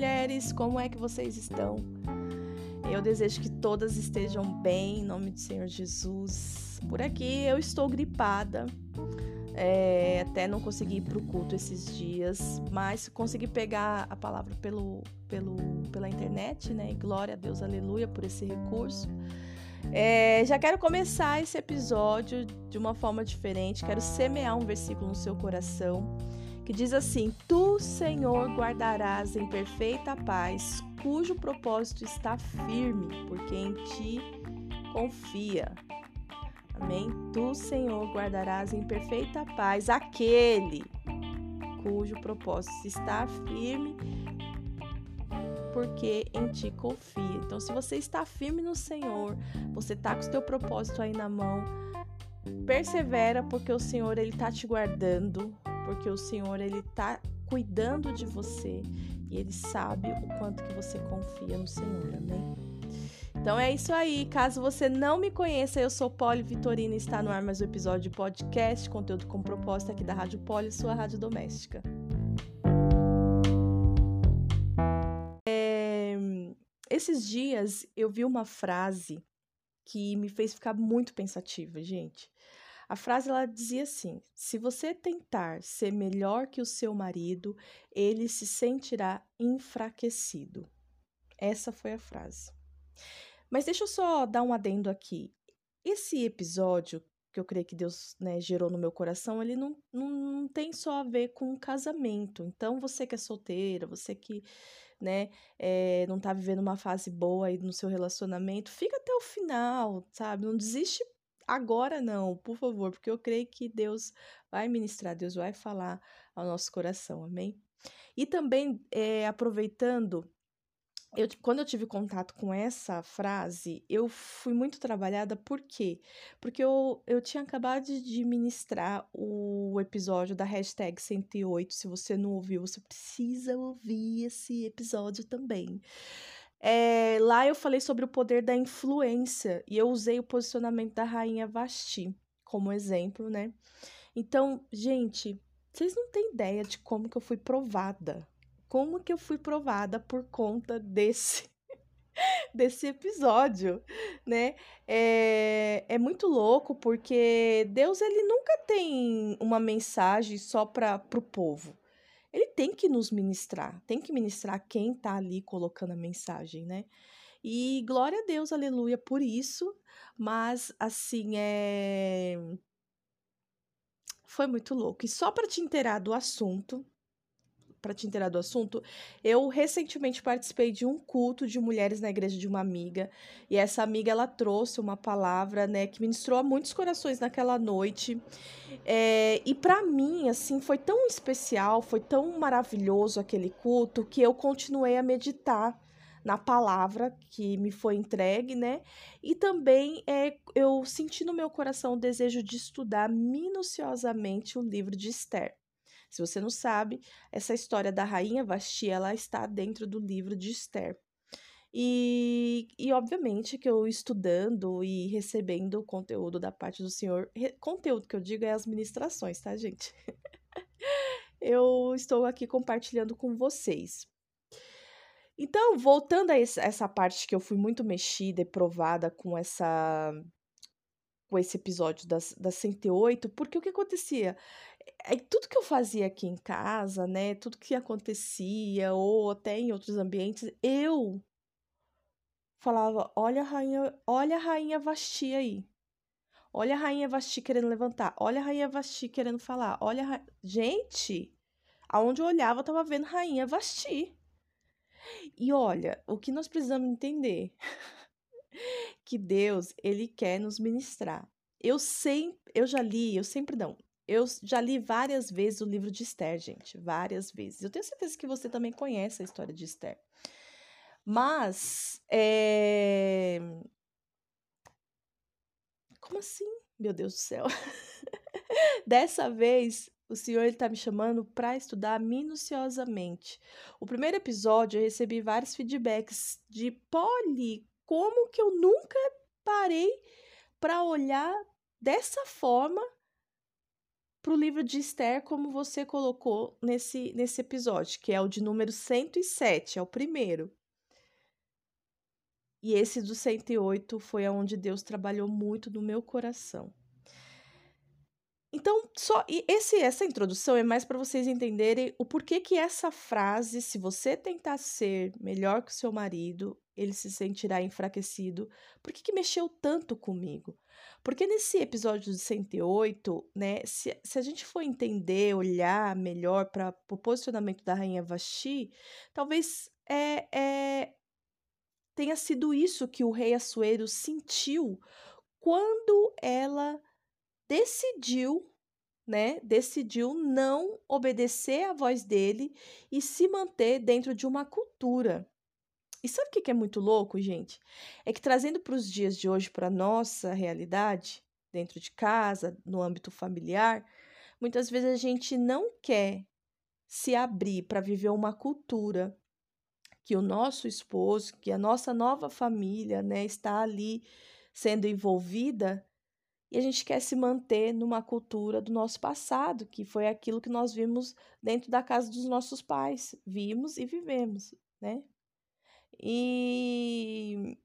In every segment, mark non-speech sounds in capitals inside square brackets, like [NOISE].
mulheres, como é que vocês estão? Eu desejo que todas estejam bem, em nome do Senhor Jesus. Por aqui eu estou gripada, é, até não consegui ir para o culto esses dias, mas consegui pegar a palavra pelo, pelo, pela internet, né? E glória a Deus, aleluia, por esse recurso. É, já quero começar esse episódio de uma forma diferente, quero semear um versículo no seu coração que diz assim: Tu, Senhor, guardarás em perfeita paz, cujo propósito está firme, porque em ti confia. Amém? Tu, Senhor, guardarás em perfeita paz aquele cujo propósito está firme, porque em ti confia. Então, se você está firme no Senhor, você está com o seu propósito aí na mão, persevera, porque o Senhor ele está te guardando, porque o Senhor ele tá cuidando de você e ele sabe o quanto que você confia no Senhor. Amém? Então é isso aí. Caso você não me conheça, eu sou Poli Vitorina e está no ar mais um episódio de podcast, conteúdo com propósito aqui da Rádio Poli, sua rádio doméstica. É... Esses dias eu vi uma frase que me fez ficar muito pensativa, gente. A frase ela dizia assim: se você tentar ser melhor que o seu marido, ele se sentirá enfraquecido. Essa foi a frase. Mas deixa eu só dar um adendo aqui. Esse episódio que eu creio que Deus né, gerou no meu coração, ele não, não, não tem só a ver com casamento. Então, você que é solteira, você que né, é, não tá vivendo uma fase boa aí no seu relacionamento, fica até o final, sabe? Não desiste agora não, por favor, porque eu creio que Deus vai ministrar, Deus vai falar ao nosso coração, amém? E também, é, aproveitando, eu, quando eu tive contato com essa frase, eu fui muito trabalhada, por quê? Porque eu, eu tinha acabado de ministrar o episódio da hashtag 108. Se você não ouviu, você precisa ouvir esse episódio também. É, lá eu falei sobre o poder da influência e eu usei o posicionamento da rainha Vasti como exemplo, né? Então, gente, vocês não têm ideia de como que eu fui provada. Como que eu fui provada por conta desse [LAUGHS] desse episódio, né? É, é muito louco porque Deus ele nunca tem uma mensagem só para o povo ele tem que nos ministrar, tem que ministrar quem está ali colocando a mensagem, né? E glória a Deus, aleluia, por isso, mas assim, é. Foi muito louco. E só para te inteirar do assunto, para te inteirar do assunto, eu recentemente participei de um culto de mulheres na igreja de uma amiga, e essa amiga ela trouxe uma palavra, né, que ministrou a muitos corações naquela noite. É, e para mim, assim, foi tão especial, foi tão maravilhoso aquele culto que eu continuei a meditar na palavra que me foi entregue, né? E também é, eu senti no meu coração o desejo de estudar minuciosamente o livro de Esther. Se você não sabe, essa história da rainha Vasti, ela está dentro do livro de Esther. E, e obviamente que eu estudando e recebendo conteúdo da parte do Senhor, conteúdo que eu digo é as ministrações, tá, gente? [LAUGHS] eu estou aqui compartilhando com vocês. Então, voltando a essa parte que eu fui muito mexida e provada com essa com esse episódio das, das 108, porque o que acontecia? Tudo que eu fazia aqui em casa, né, tudo que acontecia, ou até em outros ambientes, eu falava, olha a rainha, olha a rainha Vasti aí. Olha a rainha Vasti querendo levantar, olha a rainha Vasti querendo falar, olha ra... Gente, aonde eu olhava, eu tava vendo rainha Vasti. E olha, o que nós precisamos entender [LAUGHS] que Deus, ele quer nos ministrar. Eu sempre, eu já li, eu sempre não. Eu já li várias vezes o livro de Esther, gente, várias vezes. Eu tenho certeza que você também conhece a história de Esther. Mas, é... como assim? Meu Deus do céu. [LAUGHS] Dessa vez, o Senhor está me chamando para estudar minuciosamente. O primeiro episódio eu recebi vários feedbacks de Polly, como que eu nunca parei para olhar dessa forma para o livro de Esther, como você colocou nesse, nesse episódio, que é o de número 107, é o primeiro. E esse do 108 foi aonde Deus trabalhou muito no meu coração. Então, só esse essa introdução é mais para vocês entenderem o porquê que essa frase, se você tentar ser melhor que o seu marido, ele se sentirá enfraquecido. Por que, que mexeu tanto comigo? Porque nesse episódio de 108, né, se, se a gente for entender, olhar melhor para o posicionamento da rainha Vashti, talvez é, é, tenha sido isso que o rei Assuero sentiu quando ela decidiu, né, decidiu não obedecer à voz dele e se manter dentro de uma cultura. E sabe o que é muito louco, gente? É que trazendo para os dias de hoje, para nossa realidade, dentro de casa, no âmbito familiar, muitas vezes a gente não quer se abrir para viver uma cultura que o nosso esposo, que a nossa nova família, né, está ali sendo envolvida e a gente quer se manter numa cultura do nosso passado, que foi aquilo que nós vimos dentro da casa dos nossos pais, vimos e vivemos, né? E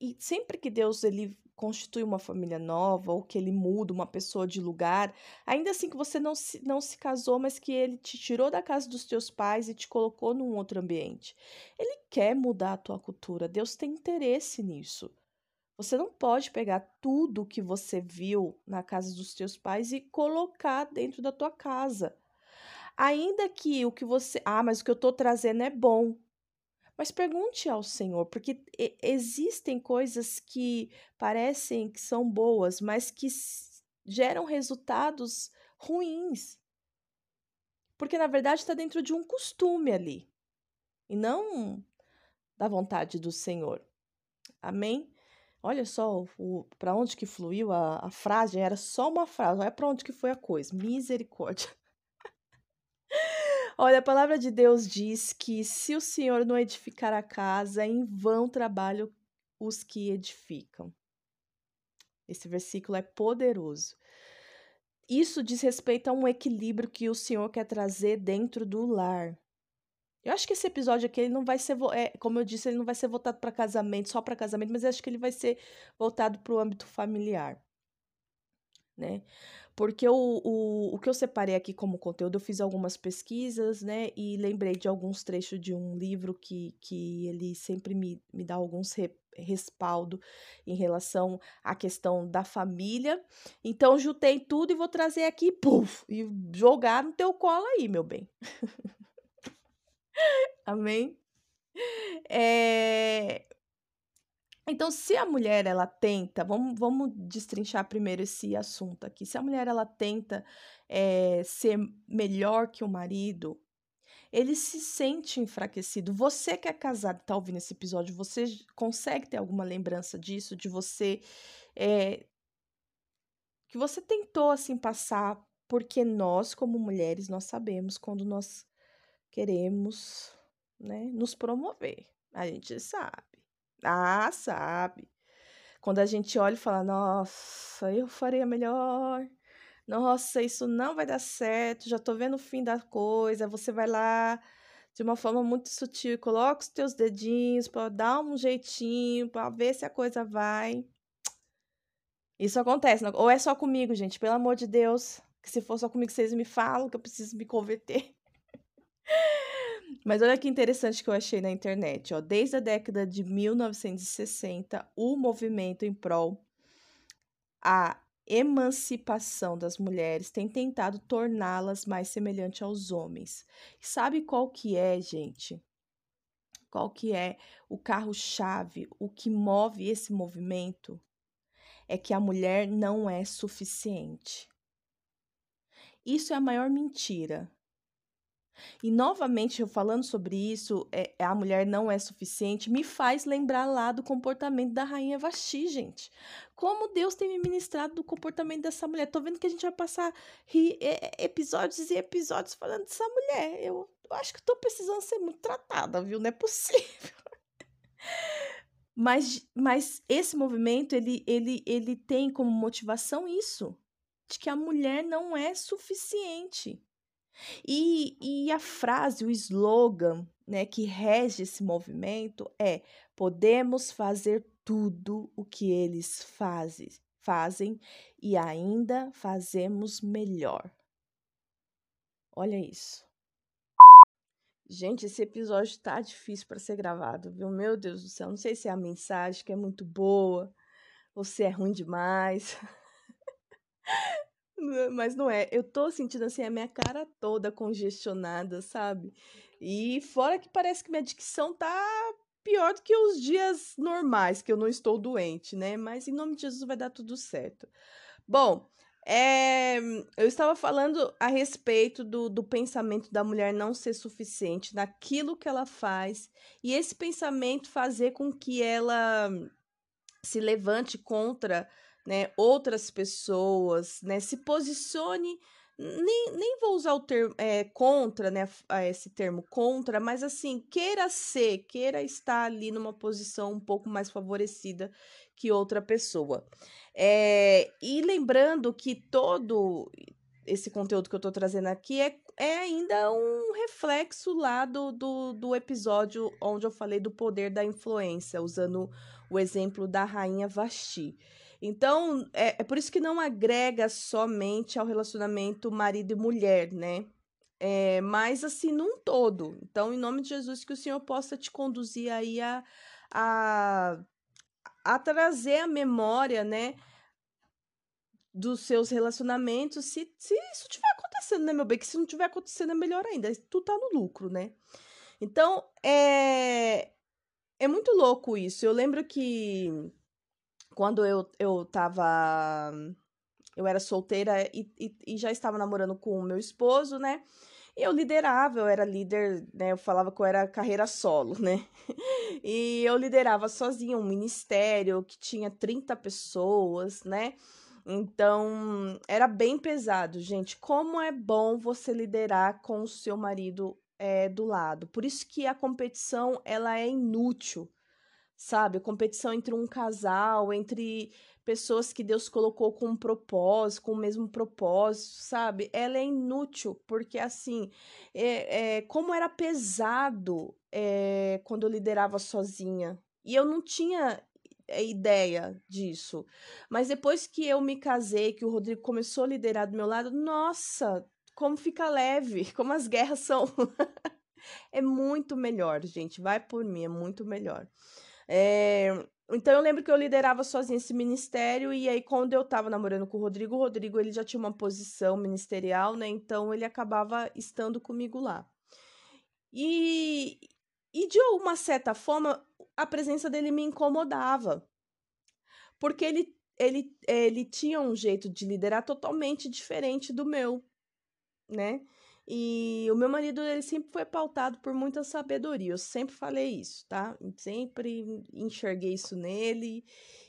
e sempre que Deus ele constitui uma família nova ou que ele muda uma pessoa de lugar, ainda assim que você não se, não se casou, mas que ele te tirou da casa dos teus pais e te colocou num outro ambiente. Ele quer mudar a tua cultura. Deus tem interesse nisso. Você não pode pegar tudo que você viu na casa dos teus pais e colocar dentro da tua casa. Ainda que o que você. Ah, mas o que eu estou trazendo é bom. Mas pergunte ao Senhor, porque existem coisas que parecem que são boas, mas que geram resultados ruins. Porque na verdade está dentro de um costume ali e não da vontade do Senhor. Amém? Olha só para onde que fluiu a, a frase, era só uma frase, olha para onde que foi a coisa. Misericórdia. [LAUGHS] Olha, a palavra de Deus diz que se o Senhor não edificar a casa, em vão trabalham os que edificam. Esse versículo é poderoso. Isso diz respeito a um equilíbrio que o Senhor quer trazer dentro do lar. Eu acho que esse episódio aqui ele não vai ser, é, como eu disse, ele não vai ser voltado para casamento, só para casamento, mas acho que ele vai ser voltado para o âmbito familiar, né? Porque o, o, o que eu separei aqui como conteúdo, eu fiz algumas pesquisas, né? E lembrei de alguns trechos de um livro que, que ele sempre me, me dá alguns re, respaldo em relação à questão da família. Então, juntei tudo e vou trazer aqui, puf, e jogar no teu colo aí, meu bem. [LAUGHS] [LAUGHS] Amém? É... Então, se a mulher ela tenta, vamos, vamos destrinchar primeiro esse assunto aqui. Se a mulher ela tenta é, ser melhor que o marido, ele se sente enfraquecido. Você que é casado, está ouvindo esse episódio, você consegue ter alguma lembrança disso, de você é, que você tentou assim passar, porque nós como mulheres nós sabemos quando nós queremos, né, nos promover. A gente sabe. Ah, sabe. Quando a gente olha e fala, nossa, eu faria melhor. Nossa, isso não vai dar certo, já tô vendo o fim da coisa. Você vai lá de uma forma muito sutil coloca os teus dedinhos para dar um jeitinho, para ver se a coisa vai. Isso acontece, ou é só comigo, gente, pelo amor de Deus, que se for só comigo vocês me falam que eu preciso me converter. Mas olha que interessante que eu achei na internet, ó. Desde a década de 1960, o movimento em prol a emancipação das mulheres tem tentado torná-las mais semelhantes aos homens. sabe qual que é, gente? Qual que é o carro-chave, o que move esse movimento? É que a mulher não é suficiente. Isso é a maior mentira e novamente, eu falando sobre isso, é, a mulher não é suficiente, me faz lembrar lá do comportamento da rainha Vasti, gente. Como Deus tem me ministrado do comportamento dessa mulher. Tô vendo que a gente vai passar ri, é, episódios e episódios falando dessa mulher. Eu, eu acho que tô precisando ser muito tratada, viu? Não é possível. [LAUGHS] Mas, mas esse movimento, ele, ele, ele tem como motivação isso de que a mulher não é suficiente. E, e a frase, o slogan né, que rege esse movimento é: podemos fazer tudo o que eles fazem, fazem e ainda fazemos melhor. Olha isso. Gente, esse episódio tá difícil para ser gravado, viu? Meu Deus do céu, não sei se é a mensagem que é muito boa ou se é ruim demais. [LAUGHS] Mas não é. Eu tô sentindo assim a minha cara toda congestionada, sabe? E fora que parece que minha dicção tá pior do que os dias normais, que eu não estou doente, né? Mas em nome de Jesus vai dar tudo certo. Bom, é, eu estava falando a respeito do, do pensamento da mulher não ser suficiente naquilo que ela faz, e esse pensamento fazer com que ela se levante contra né, outras pessoas, né, se posicione nem, nem vou usar o termo é, contra, né, esse termo contra, mas assim, queira ser, queira estar ali numa posição um pouco mais favorecida que outra pessoa. É, e lembrando que todo esse conteúdo que eu estou trazendo aqui é, é ainda um reflexo lá do, do, do episódio onde eu falei do poder da influência, usando o exemplo da rainha Vasti. Então, é, é por isso que não agrega somente ao relacionamento marido e mulher, né? É, mas assim, num todo. Então, em nome de Jesus, que o Senhor possa te conduzir aí a, a, a trazer a memória, né? Dos seus relacionamentos, se, se isso estiver acontecendo, né, meu bem? Que se não estiver acontecendo, é melhor ainda. Tu tá no lucro, né? Então, é, é muito louco isso. Eu lembro que quando eu, eu tava. Eu era solteira e, e, e já estava namorando com o meu esposo, né? E eu liderava, eu era líder, né? Eu falava que eu era carreira solo, né? [LAUGHS] E eu liderava sozinha um ministério que tinha 30 pessoas, né? Então, era bem pesado, gente. Como é bom você liderar com o seu marido é, do lado. Por isso que a competição, ela é inútil sabe? Competição entre um casal, entre pessoas que Deus colocou com um propósito, com o mesmo propósito, sabe? Ela é inútil, porque assim, é, é como era pesado é, quando eu liderava sozinha. E eu não tinha é, ideia disso. Mas depois que eu me casei, que o Rodrigo começou a liderar do meu lado, nossa, como fica leve, [LAUGHS] como as guerras são. [LAUGHS] é muito melhor, gente. Vai por mim, é muito melhor. É, então eu lembro que eu liderava sozinha esse ministério e aí quando eu tava namorando com o Rodrigo, o Rodrigo ele já tinha uma posição ministerial, né? Então ele acabava estando comigo lá. E, e de uma certa forma, a presença dele me incomodava. Porque ele, ele, ele tinha um jeito de liderar totalmente diferente do meu, né? E o meu marido, ele sempre foi pautado por muita sabedoria. Eu sempre falei isso, tá? Sempre enxerguei isso nele.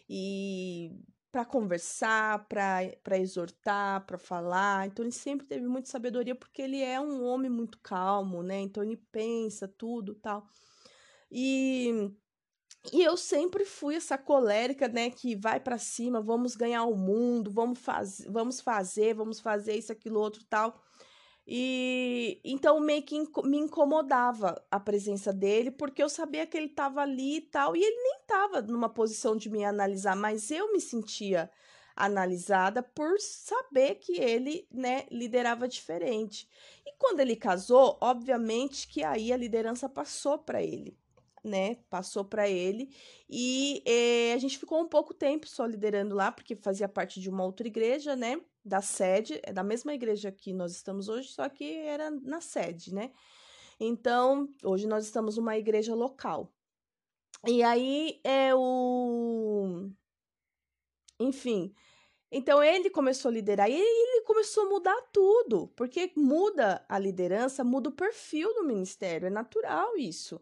E para conversar, para exortar, para falar. Então ele sempre teve muita sabedoria porque ele é um homem muito calmo, né? Então ele pensa tudo, tal. E e eu sempre fui essa colérica, né, que vai para cima, vamos ganhar o mundo, vamos fazer, vamos fazer, vamos fazer isso, aquilo, outro, tal. E então meio que me incomodava a presença dele, porque eu sabia que ele estava ali e tal, e ele nem estava numa posição de me analisar, mas eu me sentia analisada por saber que ele, né, liderava diferente. E quando ele casou, obviamente que aí a liderança passou para ele, né? Passou para ele e eh, a gente ficou um pouco tempo só liderando lá, porque fazia parte de uma outra igreja, né? da sede, é da mesma igreja que nós estamos hoje, só que era na sede, né? Então, hoje nós estamos numa igreja local. E aí é o. Enfim. Então ele começou a liderar e ele começou a mudar tudo, porque muda a liderança, muda o perfil do ministério, é natural isso,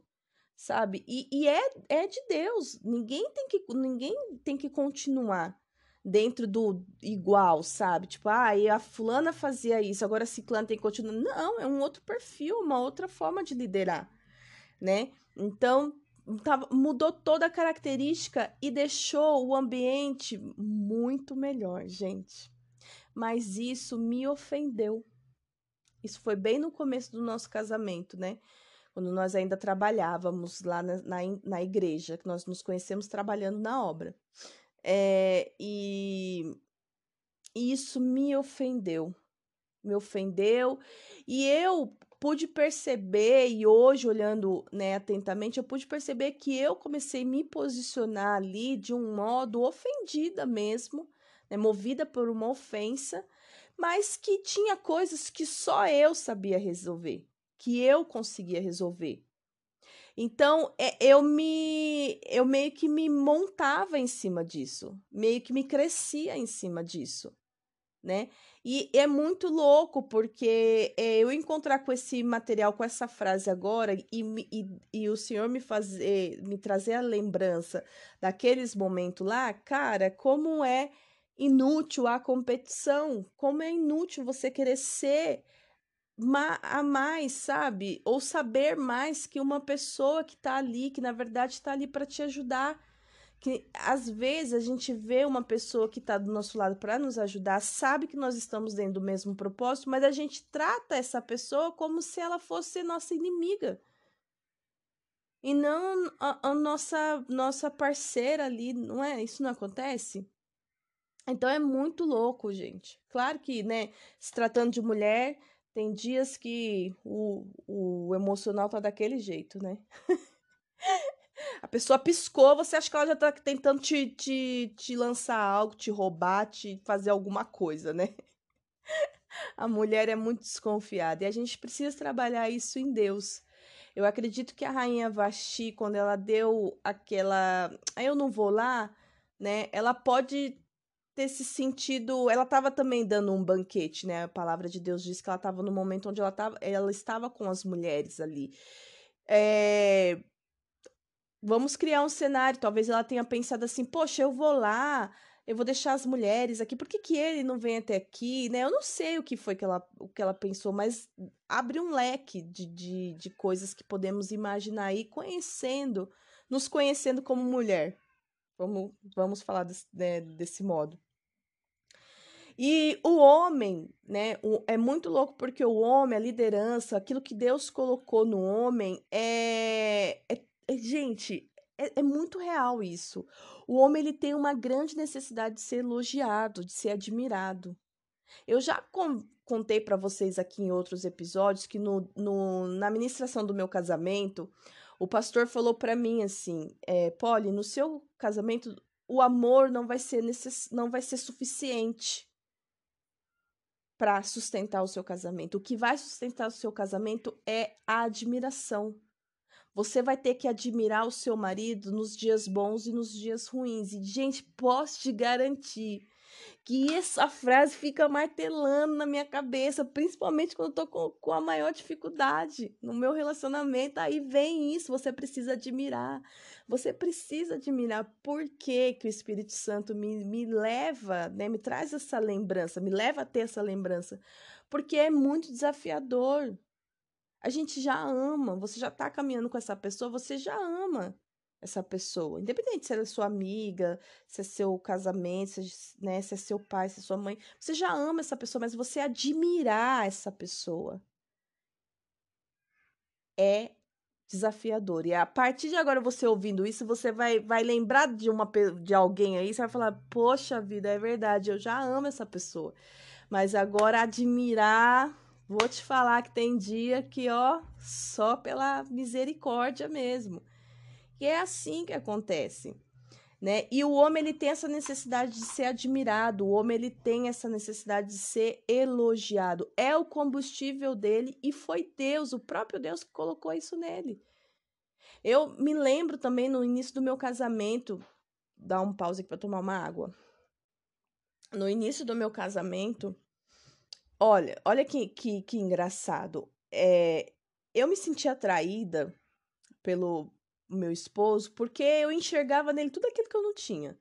sabe? E, e é, é de Deus, ninguém tem que, ninguém tem que continuar dentro do igual, sabe? Tipo, ah, e a fulana fazia isso, agora a ciclana tem que continuar. Não, é um outro perfil, uma outra forma de liderar, né? Então, tava, mudou toda a característica e deixou o ambiente muito melhor, gente. mas isso me ofendeu. Isso foi bem no começo do nosso casamento, né? Quando nós ainda trabalhávamos lá na, na, na igreja, que nós nos conhecemos trabalhando na obra. É, e isso me ofendeu. Me ofendeu. E eu pude perceber, e hoje, olhando né, atentamente, eu pude perceber que eu comecei a me posicionar ali de um modo ofendida mesmo, né, movida por uma ofensa, mas que tinha coisas que só eu sabia resolver, que eu conseguia resolver. Então, é, eu me eu meio que me montava em cima disso, meio que me crescia em cima disso, né? E é muito louco, porque é, eu encontrar com esse material, com essa frase agora, e, e, e o senhor me fazer, me trazer a lembrança daqueles momentos lá, cara, como é inútil a competição, como é inútil você querer ser a mais, sabe? Ou saber mais que uma pessoa que tá ali, que na verdade está ali para te ajudar que às vezes a gente vê uma pessoa que está do nosso lado para nos ajudar, sabe que nós estamos dentro do mesmo propósito, mas a gente trata essa pessoa como se ela fosse nossa inimiga. E não a, a nossa nossa parceira ali, não é? Isso não acontece? Então é muito louco, gente. Claro que, né, se tratando de mulher, tem dias que o, o emocional tá daquele jeito, né? A pessoa piscou, você acha que ela já tá tentando te, te, te lançar algo, te roubar, te fazer alguma coisa, né? A mulher é muito desconfiada e a gente precisa trabalhar isso em Deus. Eu acredito que a rainha Vasti, quando ela deu aquela. Eu não vou lá, né? Ela pode ter se sentido. Ela estava também dando um banquete, né? A palavra de Deus diz que ela estava no momento onde ela, tava, ela estava com as mulheres ali. É, vamos criar um cenário. Talvez ela tenha pensado assim: poxa, eu vou lá, eu vou deixar as mulheres aqui, por que, que ele não vem até aqui? Né? Eu não sei o que foi que ela, o que ela pensou, mas abre um leque de, de, de coisas que podemos imaginar aí, conhecendo, nos conhecendo como mulher. Vamos, vamos falar desse, né, desse modo. E o homem, né, o, é muito louco porque o homem, a liderança, aquilo que Deus colocou no homem é, é é, gente, é, é, muito real isso. O homem ele tem uma grande necessidade de ser elogiado, de ser admirado. Eu já contei para vocês aqui em outros episódios que no, no, na ministração do meu casamento, o pastor falou para mim assim, é, Polly, no seu casamento o amor não vai ser necess, não vai ser suficiente para sustentar o seu casamento. O que vai sustentar o seu casamento é a admiração. Você vai ter que admirar o seu marido nos dias bons e nos dias ruins. E, gente, posso te garantir que essa frase fica martelando na minha cabeça, principalmente quando eu tô com, com a maior dificuldade no meu relacionamento. Aí vem isso, você precisa admirar. Você precisa admirar por que, que o Espírito Santo me, me leva, né, me traz essa lembrança, me leva a ter essa lembrança. Porque é muito desafiador. A gente já ama, você já tá caminhando com essa pessoa, você já ama essa pessoa. Independente se ela é sua amiga, se é seu casamento, se, é, né, se é seu pai, se é sua mãe. Você já ama essa pessoa, mas você admirar essa pessoa é desafiador. E a partir de agora, você ouvindo isso, você vai, vai lembrar de, uma, de alguém aí, você vai falar, poxa vida, é verdade, eu já amo essa pessoa. Mas agora admirar Vou te falar que tem dia que, ó, só pela misericórdia mesmo. E é assim que acontece. Né? E o homem ele tem essa necessidade de ser admirado, o homem ele tem essa necessidade de ser elogiado. É o combustível dele e foi Deus, o próprio Deus que colocou isso nele. Eu me lembro também no início do meu casamento, dar um pause aqui para tomar uma água. No início do meu casamento, Olha, olha que, que, que engraçado. É, eu me senti atraída pelo meu esposo porque eu enxergava nele tudo aquilo que eu não tinha.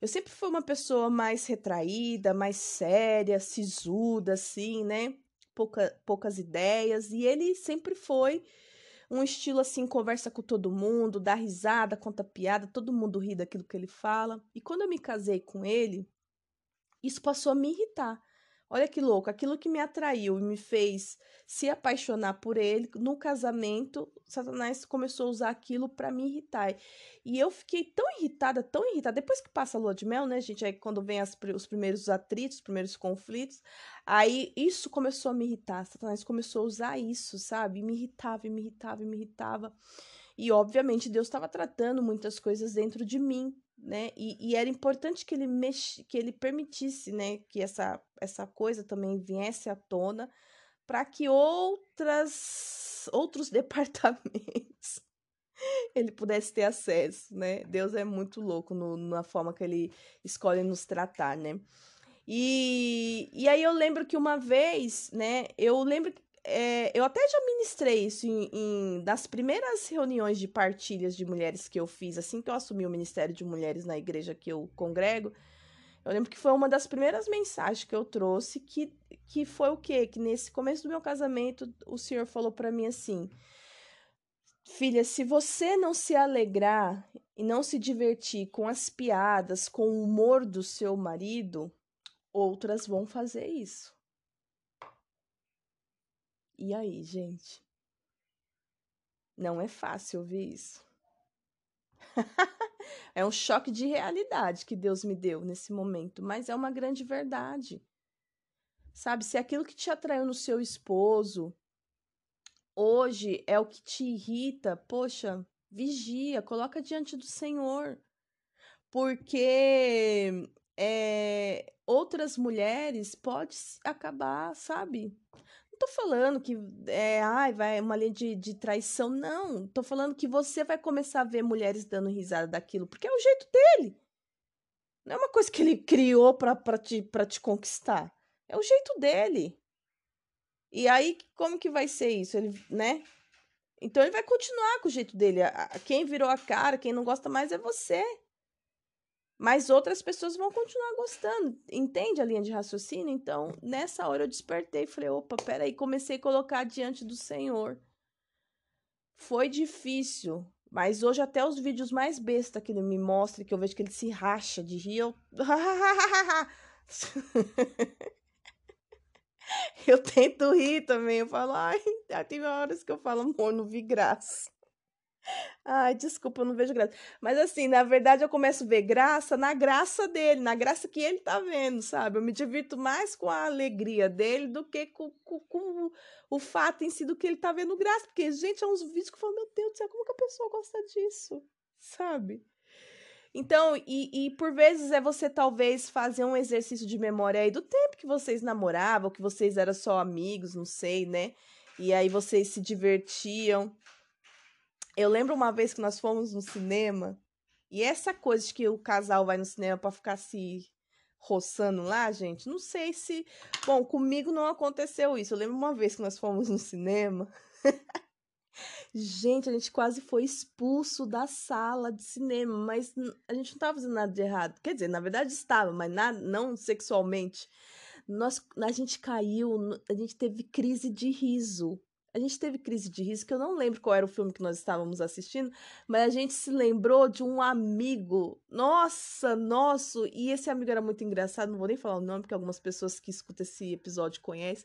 Eu sempre fui uma pessoa mais retraída, mais séria, sisuda, assim, né? Pouca, poucas ideias. E ele sempre foi um estilo assim, conversa com todo mundo, dá risada, conta piada, todo mundo ri daquilo que ele fala. E quando eu me casei com ele, isso passou a me irritar Olha que louco, aquilo que me atraiu e me fez se apaixonar por ele, no casamento, Satanás começou a usar aquilo para me irritar. E eu fiquei tão irritada, tão irritada, depois que passa a lua de mel, né, gente, aí quando vem as, os primeiros atritos, os primeiros conflitos, aí isso começou a me irritar. Satanás começou a usar isso, sabe? E me irritava, e me irritava, e me irritava. E obviamente Deus estava tratando muitas coisas dentro de mim, né? E, e, era importante que ele mex... que ele permitisse, né, que essa essa coisa também viesse à tona para que outras outros [LAUGHS] departamentos ele pudesse ter acesso, né? Deus é muito louco no, na forma que ele escolhe nos tratar, né? E, e aí eu lembro que uma vez, né? Eu lembro que é, eu até já ministrei isso em, em, das primeiras reuniões de partilhas de mulheres que eu fiz, assim que eu assumi o Ministério de Mulheres na igreja que eu congrego. Eu lembro que foi uma das primeiras mensagens que eu trouxe, que, que foi o quê? Que nesse começo do meu casamento, o Senhor falou para mim assim: Filha, se você não se alegrar e não se divertir com as piadas, com o humor do seu marido, outras vão fazer isso. E aí, gente? Não é fácil ouvir isso. [LAUGHS] é um choque de realidade que Deus me deu nesse momento, mas é uma grande verdade. Sabe, se aquilo que te atraiu no seu esposo hoje é o que te irrita, poxa, vigia, coloca diante do Senhor. Porque é, outras mulheres pode acabar, sabe, não tô falando que é, ai, vai uma linha de, de traição, não. Tô falando que você vai começar a ver mulheres dando risada daquilo, porque é o jeito dele. Não é uma coisa que ele criou pra, pra, te, pra te conquistar. É o jeito dele. E aí, como que vai ser isso? Ele, né? Então ele vai continuar com o jeito dele. Quem virou a cara, quem não gosta mais é você. Mas outras pessoas vão continuar gostando. Entende a linha de raciocínio? Então, nessa hora eu despertei falei: opa, peraí, comecei a colocar diante do Senhor. Foi difícil, mas hoje até os vídeos mais besta que ele me mostra, que eu vejo que ele se racha de rir, eu. [LAUGHS] eu tento rir também. Eu falo, ai, tem horas que eu falo, amor, não vi graça. Ai, desculpa, eu não vejo graça. Mas assim, na verdade, eu começo a ver graça na graça dele, na graça que ele tá vendo, sabe? Eu me divirto mais com a alegria dele do que com, com, com o fato em si do que ele tá vendo graça. Porque, gente, é uns vídeos que eu falo, meu Deus do céu, como que a pessoa gosta disso? Sabe? Então, e, e por vezes é você talvez fazer um exercício de memória aí do tempo que vocês namoravam, que vocês eram só amigos, não sei, né? E aí vocês se divertiam. Eu lembro uma vez que nós fomos no cinema, e essa coisa de que o casal vai no cinema para ficar se roçando lá, gente, não sei se. Bom, comigo não aconteceu isso. Eu lembro uma vez que nós fomos no cinema. gente, a gente quase foi expulso da sala de cinema, mas a gente não estava fazendo nada de errado. Quer dizer, na verdade estava, mas nada, não sexualmente. Nós, a gente caiu, a gente teve crise de riso a gente teve crise de que eu não lembro qual era o filme que nós estávamos assistindo, mas a gente se lembrou de um amigo, nossa, nosso, e esse amigo era muito engraçado, não vou nem falar o nome, porque algumas pessoas que escutam esse episódio conhecem,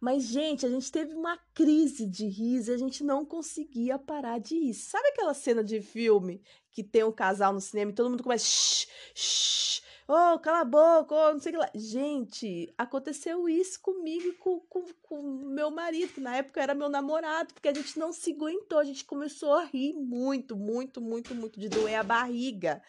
mas, gente, a gente teve uma crise de riso e a gente não conseguia parar de rir. Sabe aquela cena de filme que tem um casal no cinema e todo mundo começa, shh, shh, oh, cala a boca, oh, não sei o que lá. Gente, aconteceu isso comigo e com, com, com meu marido, que na época era meu namorado, porque a gente não se aguentou, a gente começou a rir muito, muito, muito, muito, de doer a barriga.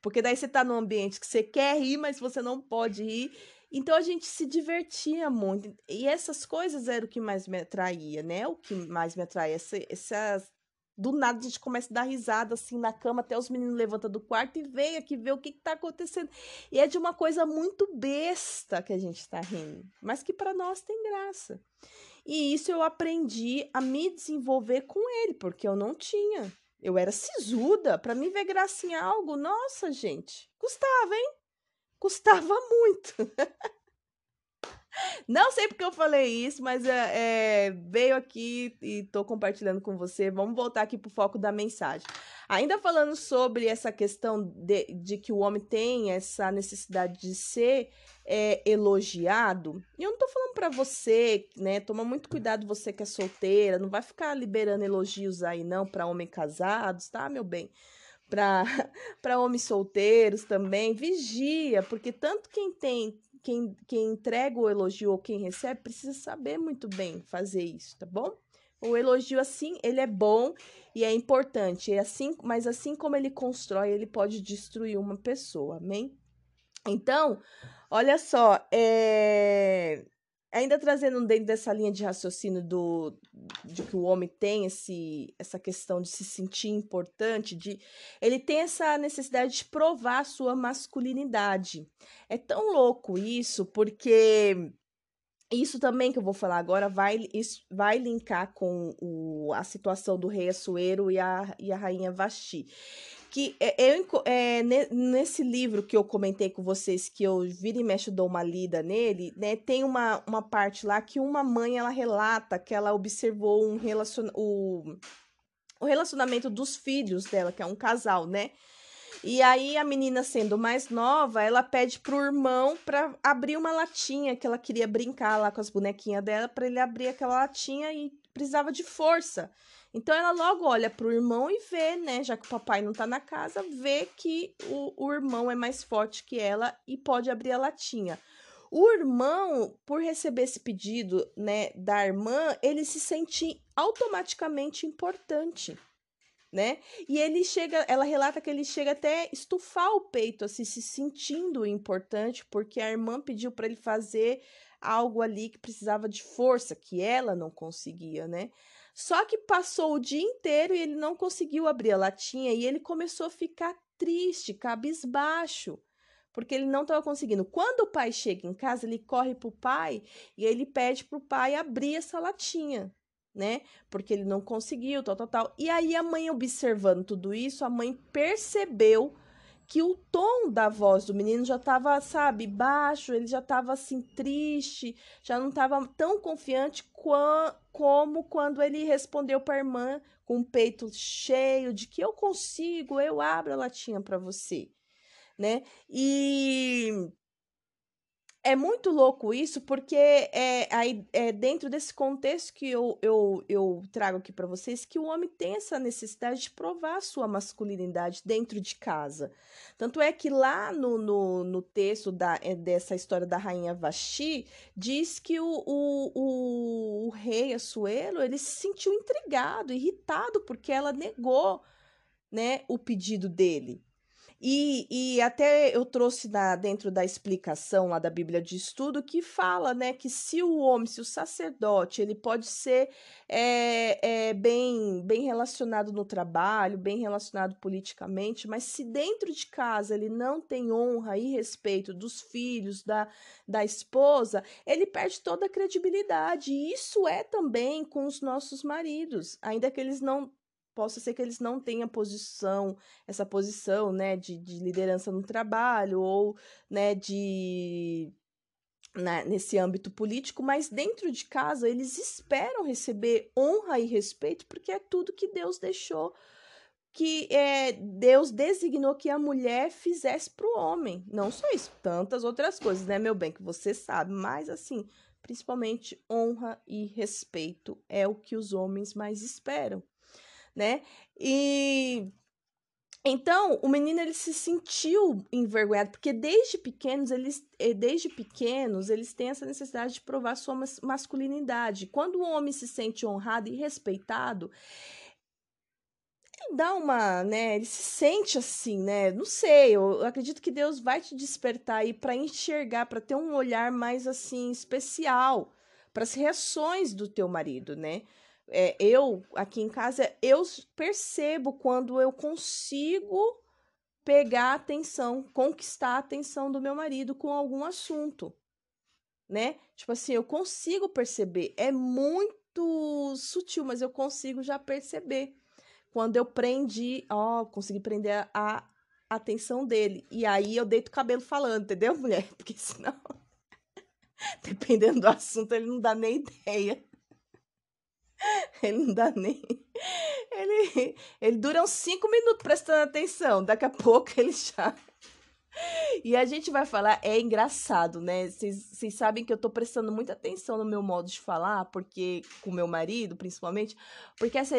Porque daí você tá num ambiente que você quer rir, mas você não pode rir. Então a gente se divertia muito. E essas coisas eram o que mais me atraía, né? O que mais me atraía, essa, essas do nada a gente começa a dar risada assim na cama, até os meninos levantam do quarto e vem aqui ver o que, que tá acontecendo. E é de uma coisa muito besta que a gente tá rindo, mas que para nós tem graça. E isso eu aprendi a me desenvolver com ele, porque eu não tinha. Eu era sisuda, para mim ver graça em algo, nossa, gente, custava, hein? Custava muito. [LAUGHS] Não sei porque eu falei isso, mas é, veio aqui e estou compartilhando com você. Vamos voltar aqui para o foco da mensagem. Ainda falando sobre essa questão de, de que o homem tem essa necessidade de ser é elogiado, e eu não tô falando para você, né? Toma muito cuidado você que é solteira, não vai ficar liberando elogios aí não para homens casados, tá, meu bem? Para [LAUGHS] homens solteiros também, vigia, porque tanto quem tem quem, quem entrega o elogio ou quem recebe precisa saber muito bem fazer isso, tá bom? O elogio, assim, ele é bom e é importante. É assim, mas assim como ele constrói, ele pode destruir uma pessoa, amém? Então, olha só, é... ainda trazendo dentro dessa linha de raciocínio do, de que o homem tem esse, essa questão de se sentir importante, de ele tem essa necessidade de provar a sua masculinidade. É tão louco isso, porque isso também que eu vou falar agora vai, vai linkar com o, a situação do rei Assuero e a, e a rainha Vasti. Que é, eu, é, nesse livro que eu comentei com vocês, que eu vira e mexe dou uma lida nele, né? Tem uma, uma parte lá que uma mãe ela relata que ela observou um relacion, o, o relacionamento dos filhos dela, que é um casal, né? E aí a menina sendo mais nova, ela pede pro irmão para abrir uma latinha que ela queria brincar lá com as bonequinhas dela para ele abrir aquela latinha e precisava de força. Então ela logo olha pro irmão e vê, né, já que o papai não tá na casa, vê que o, o irmão é mais forte que ela e pode abrir a latinha. O irmão, por receber esse pedido, né, da irmã, ele se sente automaticamente importante né? E ele chega, ela relata que ele chega até estufar o peito, assim, se sentindo importante, porque a irmã pediu para ele fazer algo ali que precisava de força, que ela não conseguia, né? Só que passou o dia inteiro e ele não conseguiu abrir a latinha e ele começou a ficar triste, cabisbaixo, porque ele não estava conseguindo. Quando o pai chega em casa, ele corre pro pai e ele pede pro pai abrir essa latinha né? Porque ele não conseguiu, tal, tal, tal. E aí a mãe observando tudo isso, a mãe percebeu que o tom da voz do menino já estava, sabe, baixo, ele já estava assim triste, já não estava tão confiante como quando ele respondeu para a irmã com o peito cheio de que eu consigo, eu abro a latinha para você, né? E é muito louco isso, porque é, aí, é dentro desse contexto que eu, eu, eu trago aqui para vocês que o homem tem essa necessidade de provar a sua masculinidade dentro de casa. Tanto é que lá no, no, no texto da, é, dessa história da rainha Vasti, diz que o, o, o, o rei Assuero ele se sentiu intrigado, irritado, porque ela negou né, o pedido dele. E, e até eu trouxe na, dentro da explicação lá da Bíblia de Estudo que fala né, que se o homem, se o sacerdote, ele pode ser é, é, bem, bem relacionado no trabalho, bem relacionado politicamente, mas se dentro de casa ele não tem honra e respeito dos filhos, da, da esposa, ele perde toda a credibilidade. E isso é também com os nossos maridos, ainda que eles não possa ser que eles não tenham posição, essa posição, né, de, de liderança no trabalho ou, né, de né, nesse âmbito político, mas dentro de casa eles esperam receber honra e respeito porque é tudo que Deus deixou que é, Deus designou que a mulher fizesse para o homem. Não só isso, tantas outras coisas, né, meu bem, que você sabe, mas assim, principalmente honra e respeito é o que os homens mais esperam né? E então, o menino ele se sentiu envergonhado, porque desde pequenos eles eh, desde pequenos eles têm essa necessidade de provar sua masculinidade. Quando o homem se sente honrado e respeitado, dá uma, né, ele se sente assim, né? Não sei, eu acredito que Deus vai te despertar aí para enxergar, para ter um olhar mais assim especial para as reações do teu marido, né? É, eu aqui em casa, eu percebo quando eu consigo pegar a atenção, conquistar a atenção do meu marido com algum assunto, né? Tipo assim, eu consigo perceber, é muito sutil, mas eu consigo já perceber. Quando eu prendi, ó, consegui prender a, a atenção dele. E aí eu deito o cabelo falando, entendeu, [LAUGHS] mulher? Porque senão, [LAUGHS] dependendo do assunto, ele não dá nem ideia. [LAUGHS] Ele não dá nem. Ele, ele dura uns cinco minutos prestando atenção. Daqui a pouco ele já. [LAUGHS] E a gente vai falar, é engraçado, né? Vocês sabem que eu tô prestando muita atenção no meu modo de falar, porque com meu marido, principalmente, porque essa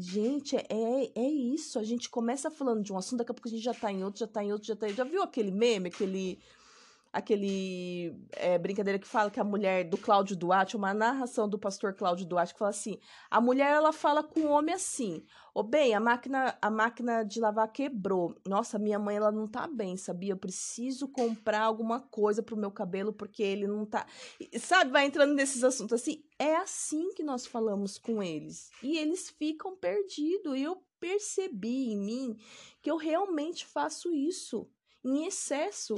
Gente, é, é isso. A gente começa falando de um assunto, daqui a pouco a gente já tá em outro, já tá em outro, já tá em... Já viu aquele meme, aquele aquele é, brincadeira que fala que a mulher do Cláudio Duarte, uma narração do pastor Cláudio Duarte, que fala assim: a mulher ela fala com o homem assim: Ô, bem, a máquina, a máquina de lavar quebrou. Nossa, minha mãe ela não tá bem, sabia? Eu preciso comprar alguma coisa pro meu cabelo porque ele não tá. Sabe, vai entrando nesses assuntos assim. É assim que nós falamos com eles. E eles ficam perdidos. E eu percebi em mim que eu realmente faço isso em excesso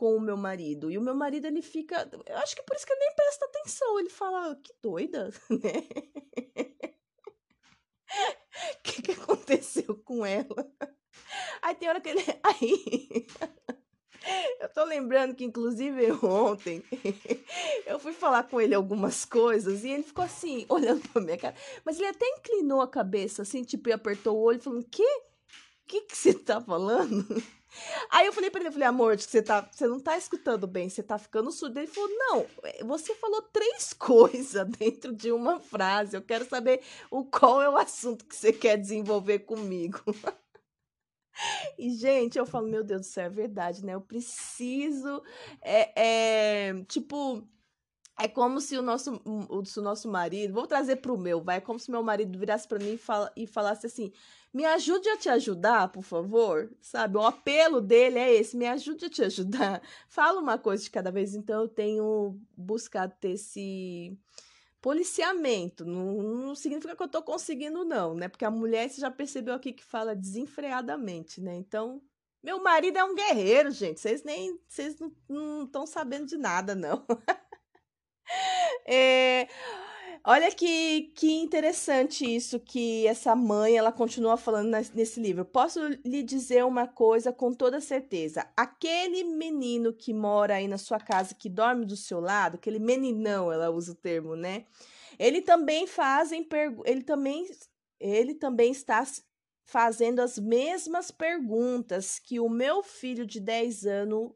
com o meu marido. E o meu marido, ele fica. Eu acho que por isso que ele nem presta atenção. Ele fala, que doida, [LAUGHS] né? O [LAUGHS] que, que aconteceu com ela? Aí tem hora que ele. [LAUGHS] Aí. Eu tô lembrando que, inclusive, ontem eu fui falar com ele algumas coisas e ele ficou assim, olhando pra minha cara. Mas ele até inclinou a cabeça, assim, tipo, e apertou o olho, falando: Que? O que, que você tá falando? Aí eu falei pra ele, eu falei, amor, você, tá, você não tá escutando bem, você tá ficando surdo. Ele falou, não, é, você falou três [LAUGHS] coisas dentro de uma frase. Eu quero saber o qual é o assunto que você quer desenvolver comigo. [LAUGHS] E, gente, eu falo, meu Deus do céu, é verdade, né? Eu preciso. É, é tipo. É como se o nosso, o, se o nosso marido. Vou trazer pro meu, vai. É como se meu marido virasse para mim e, fala, e falasse assim: me ajude a te ajudar, por favor. Sabe? O apelo dele é esse: me ajude a te ajudar. [LAUGHS] Fala uma coisa de cada vez. Então, eu tenho buscado ter esse policiamento. Não, não significa que eu tô conseguindo, não, né? Porque a mulher, você já percebeu aqui que fala desenfreadamente, né? Então. Meu marido é um guerreiro, gente. Vocês nem. Vocês não estão sabendo de nada, não. [LAUGHS] [LAUGHS] é. Olha que, que interessante isso que essa mãe ela continua falando nesse livro. Posso lhe dizer uma coisa com toda certeza. Aquele menino que mora aí na sua casa, que dorme do seu lado, aquele meninão, ela usa o termo, né? Ele também fazem ele também ele também está fazendo as mesmas perguntas que o meu filho de 10 anos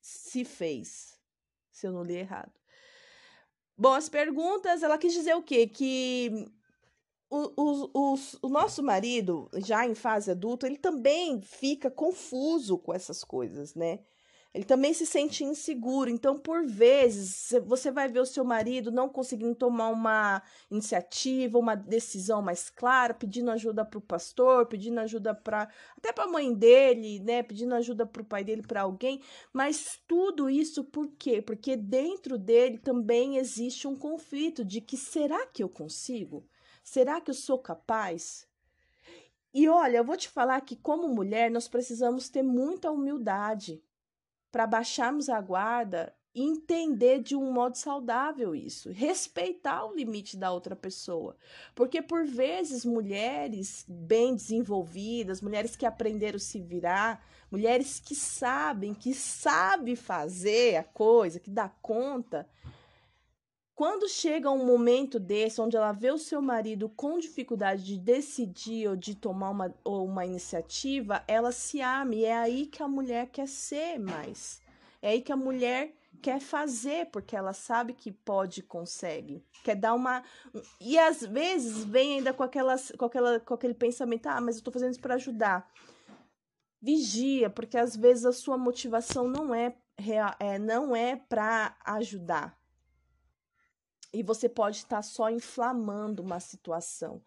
se fez. Se eu não li errado. Bom, as perguntas, ela quis dizer o quê? Que o, o, o, o nosso marido, já em fase adulta, ele também fica confuso com essas coisas, né? Ele também se sente inseguro. Então, por vezes, você vai ver o seu marido não conseguindo tomar uma iniciativa, uma decisão mais clara, pedindo ajuda para o pastor, pedindo ajuda para até para a mãe dele, né? Pedindo ajuda para o pai dele, para alguém. Mas tudo isso por quê? Porque dentro dele também existe um conflito de que será que eu consigo? Será que eu sou capaz? E olha, eu vou te falar que como mulher nós precisamos ter muita humildade para baixarmos a guarda e entender de um modo saudável isso, respeitar o limite da outra pessoa. Porque por vezes mulheres bem desenvolvidas, mulheres que aprenderam a se virar, mulheres que sabem, que sabe fazer a coisa, que dá conta, quando chega um momento desse, onde ela vê o seu marido com dificuldade de decidir ou de tomar uma, ou uma iniciativa, ela se ama. E é aí que a mulher quer ser mais. É aí que a mulher quer fazer, porque ela sabe que pode consegue. Quer dar uma. E às vezes vem ainda com, aquelas, com, aquela, com aquele pensamento: ah, mas eu tô fazendo isso para ajudar. Vigia, porque às vezes a sua motivação não é, é não é para ajudar e você pode estar só inflamando uma situação.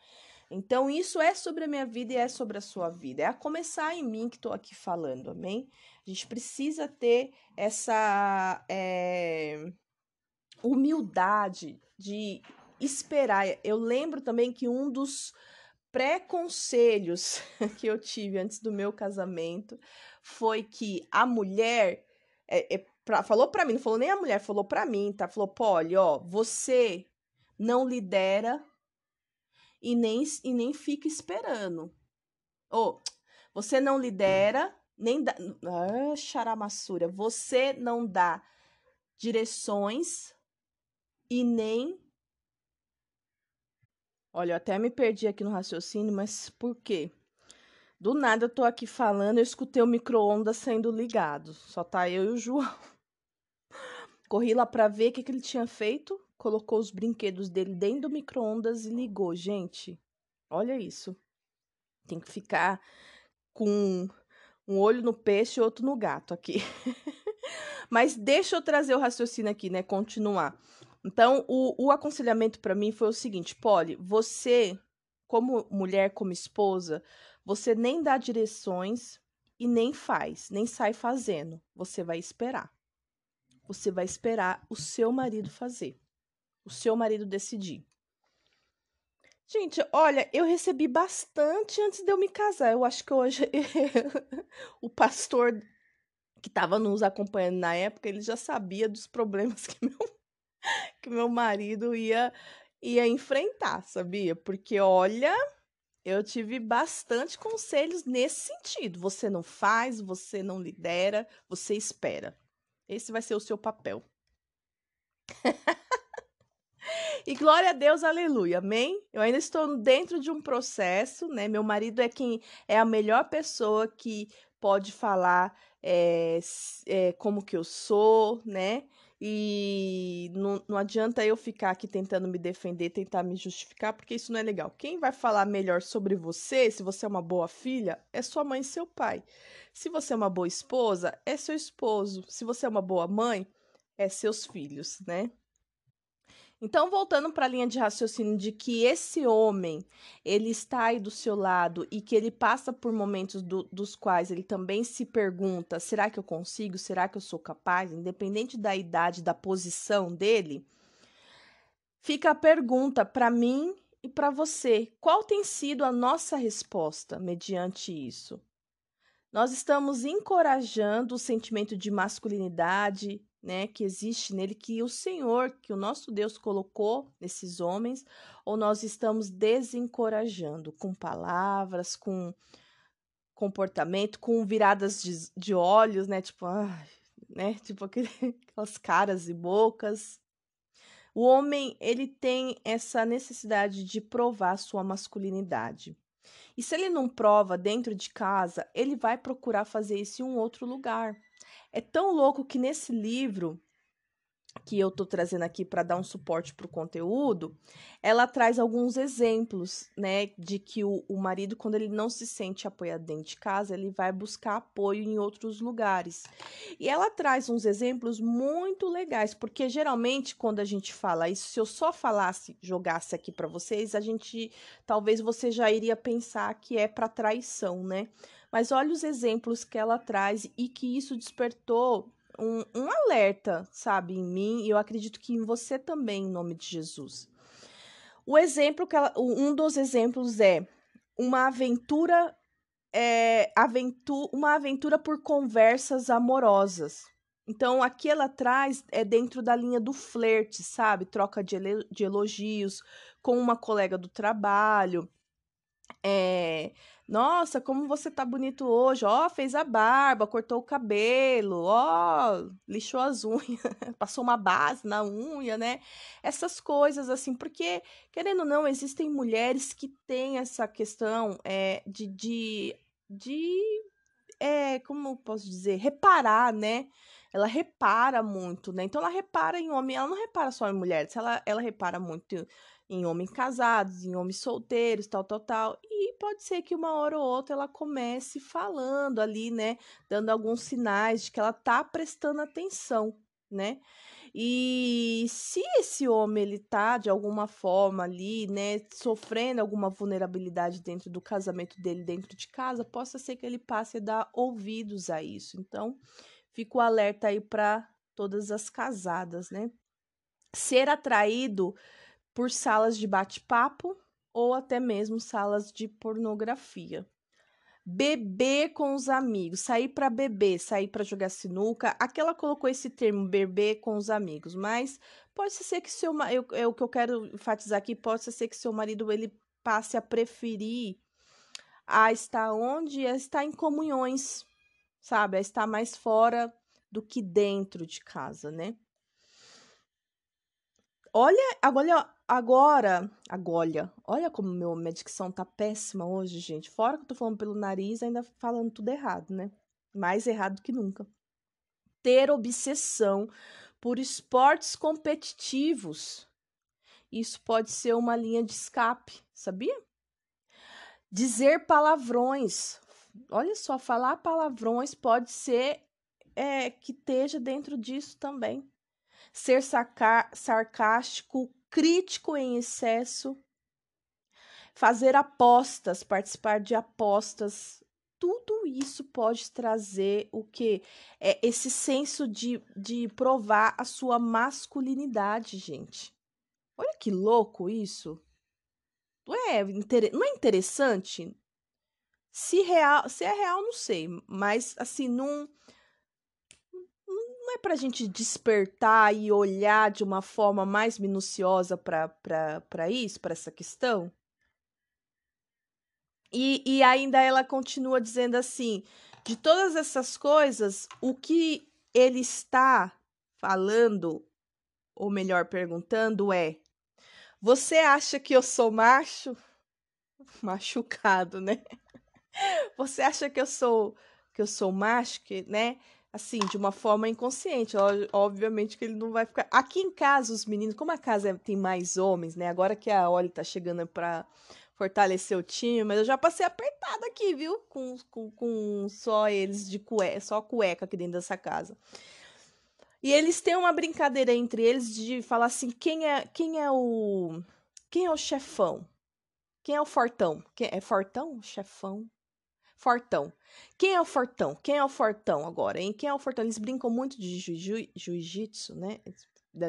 Então, isso é sobre a minha vida e é sobre a sua vida. É a começar em mim que estou aqui falando, amém? A gente precisa ter essa é, humildade de esperar. Eu lembro também que um dos preconselhos [LAUGHS] que eu tive antes do meu casamento foi que a mulher é, é, pra, falou para mim, não falou nem a mulher, falou para mim, tá? Falou, Polly, ó, você não lidera e nem, e nem fica esperando. Ou, você não lidera, nem dá. Ah, charamassura. Você não dá direções e nem. Olha, eu até me perdi aqui no raciocínio, mas por quê? Do nada eu tô aqui falando, eu escutei o micro-ondas sendo ligado. Só tá eu e o João. Corri lá pra ver o que, que ele tinha feito. Colocou os brinquedos dele dentro do micro-ondas e ligou. Gente, olha isso. Tem que ficar com um olho no peixe e outro no gato aqui. [LAUGHS] Mas deixa eu trazer o raciocínio aqui, né? Continuar. Então, o, o aconselhamento para mim foi o seguinte: Polly, você, como mulher, como esposa, você nem dá direções e nem faz, nem sai fazendo. Você vai esperar. Você vai esperar o seu marido fazer, o seu marido decidir. Gente, olha, eu recebi bastante antes de eu me casar. Eu acho que hoje [LAUGHS] o pastor que estava nos acompanhando na época, ele já sabia dos problemas [LAUGHS] que meu, que meu marido ia, ia enfrentar, sabia? Porque, olha, eu tive bastante conselhos nesse sentido. Você não faz, você não lidera, você espera. Esse vai ser o seu papel. [LAUGHS] E glória a Deus, aleluia, amém? Eu ainda estou dentro de um processo, né? Meu marido é quem é a melhor pessoa que pode falar é, é, como que eu sou, né? E não, não adianta eu ficar aqui tentando me defender, tentar me justificar, porque isso não é legal. Quem vai falar melhor sobre você, se você é uma boa filha, é sua mãe e seu pai. Se você é uma boa esposa, é seu esposo. Se você é uma boa mãe, é seus filhos, né? Então, voltando para a linha de raciocínio de que esse homem, ele está aí do seu lado e que ele passa por momentos do, dos quais ele também se pergunta: será que eu consigo? Será que eu sou capaz? Independente da idade, da posição dele, fica a pergunta para mim e para você: qual tem sido a nossa resposta mediante isso? Nós estamos encorajando o sentimento de masculinidade, né, que existe nele, que o Senhor, que o nosso Deus colocou nesses homens, ou nós estamos desencorajando com palavras, com comportamento, com viradas de, de olhos, né, tipo, né, [LAUGHS] tipo aquele, aquelas caras e bocas. O homem, ele tem essa necessidade de provar sua masculinidade. E se ele não prova dentro de casa, ele vai procurar fazer isso em um outro lugar. É tão louco que nesse livro que eu tô trazendo aqui para dar um suporte para o conteúdo, ela traz alguns exemplos, né, de que o, o marido, quando ele não se sente apoiado dentro de casa, ele vai buscar apoio em outros lugares. E ela traz uns exemplos muito legais, porque geralmente quando a gente fala isso, se eu só falasse, jogasse aqui para vocês, a gente, talvez você já iria pensar que é para traição, né? Mas olha os exemplos que ela traz e que isso despertou um, um alerta, sabe, em mim, e eu acredito que em você também, em nome de Jesus. O exemplo que ela, um dos exemplos é uma aventura, é, aventu, uma aventura por conversas amorosas. Então, aqui ela traz é dentro da linha do flerte, sabe? Troca de, de elogios com uma colega do trabalho. É, nossa, como você tá bonito hoje. Ó, fez a barba, cortou o cabelo, ó, lixou as [LAUGHS] unhas, passou uma base na unha, né? Essas coisas assim, porque, querendo ou não, existem mulheres que têm essa questão é, de, de, de é, como posso dizer, reparar, né? Ela repara muito, né? Então ela repara em homem, ela não repara só em mulheres, ela, ela repara muito em homens casados, em homens solteiros, tal, tal, tal. E pode ser que uma hora ou outra ela comece falando ali, né? Dando alguns sinais de que ela tá prestando atenção, né? E se esse homem ele tá de alguma forma ali, né, sofrendo alguma vulnerabilidade dentro do casamento dele dentro de casa, possa ser que ele passe a dar ouvidos a isso. Então, fico alerta aí para todas as casadas, né? Ser atraído por salas de bate-papo ou até mesmo salas de pornografia. Beber com os amigos, sair para beber, sair para jogar sinuca. Aqui ela colocou esse termo beber com os amigos, mas pode ser que seu eu, é o que eu quero enfatizar aqui, pode ser que seu marido ele passe a preferir a estar onde a estar em comunhões, sabe? A estar mais fora do que dentro de casa, né? Olha, agora agora, agora, olha como meu, minha dicção tá péssima hoje, gente. Fora que eu tô falando pelo nariz, ainda falando tudo errado, né? Mais errado que nunca. Ter obsessão por esportes competitivos. Isso pode ser uma linha de escape, sabia? Dizer palavrões. Olha só, falar palavrões pode ser é, que esteja dentro disso também. Ser sarcástico, crítico em excesso, fazer apostas, participar de apostas, tudo isso pode trazer o que? É esse senso de, de provar a sua masculinidade, gente. Olha que louco isso. Não é, não é interessante? Se, real, se é real, não sei. Mas, assim, não não é para a gente despertar e olhar de uma forma mais minuciosa para isso, para essa questão? E, e ainda ela continua dizendo assim: de todas essas coisas, o que ele está falando, ou melhor, perguntando é: você acha que eu sou macho? [LAUGHS] Machucado, né? [LAUGHS] Você acha que eu sou que eu sou macho, que, né? Assim, de uma forma inconsciente. Obviamente que ele não vai ficar. Aqui em casa, os meninos, como a casa é, tem mais homens, né? Agora que a Oli tá chegando pra fortalecer o time, mas eu já passei apertada aqui, viu? Com, com, com só eles de cueca, só cueca aqui dentro dessa casa. E eles têm uma brincadeira entre eles de falar assim: quem é, quem é o. Quem é o chefão? Quem é o fortão? Quem é fortão? Chefão? Fortão. Quem é o Fortão? Quem é o Fortão agora, hein? Quem é o Fortão? Eles brincam muito de jiu-jitsu, né?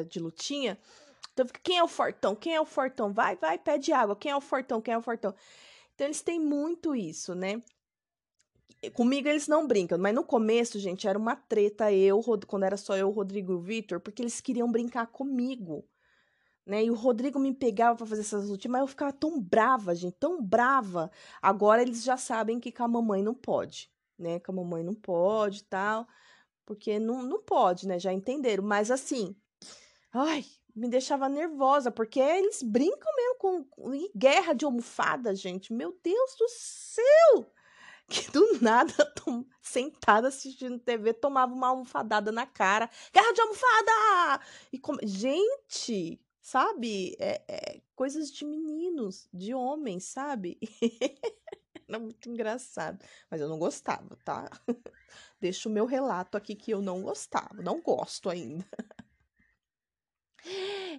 De lutinha. Então, quem é o Fortão? Quem é o Fortão? Vai, vai, pede água. Quem é o Fortão? Quem é o Fortão? Então, eles têm muito isso, né? Comigo eles não brincam, mas no começo, gente, era uma treta eu, quando era só eu, Rodrigo e o Vitor, porque eles queriam brincar comigo né? E o Rodrigo me pegava para fazer essas lutas, mas eu ficava tão brava, gente, tão brava. Agora eles já sabem que com a mamãe não pode, né? Com a mamãe não pode tal, porque não, não pode, né? Já entenderam. Mas assim, ai, me deixava nervosa, porque eles brincam mesmo com, com guerra de almofada, gente. Meu Deus do céu! [LAUGHS] Que do nada, [LAUGHS] sentada assistindo TV, tomava uma almofadada na cara. Guerra de almofada! E como... Gente, sabe? É, é, coisas de meninos, de homens, sabe? [LAUGHS] Era muito engraçado. Mas eu não gostava, tá? [LAUGHS] Deixo o meu relato aqui que eu não gostava, não gosto ainda.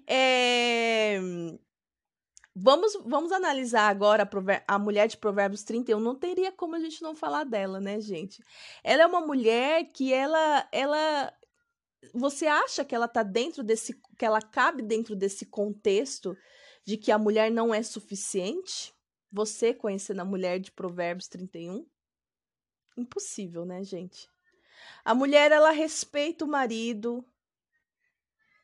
É... [LAUGHS] Vamos, vamos analisar agora a, a mulher de Provérbios 31. Não teria como a gente não falar dela, né, gente? Ela é uma mulher que ela, ela você acha que ela tá dentro desse que ela cabe dentro desse contexto de que a mulher não é suficiente? Você conhecendo a mulher de Provérbios 31? Impossível, né, gente? A mulher ela respeita o marido,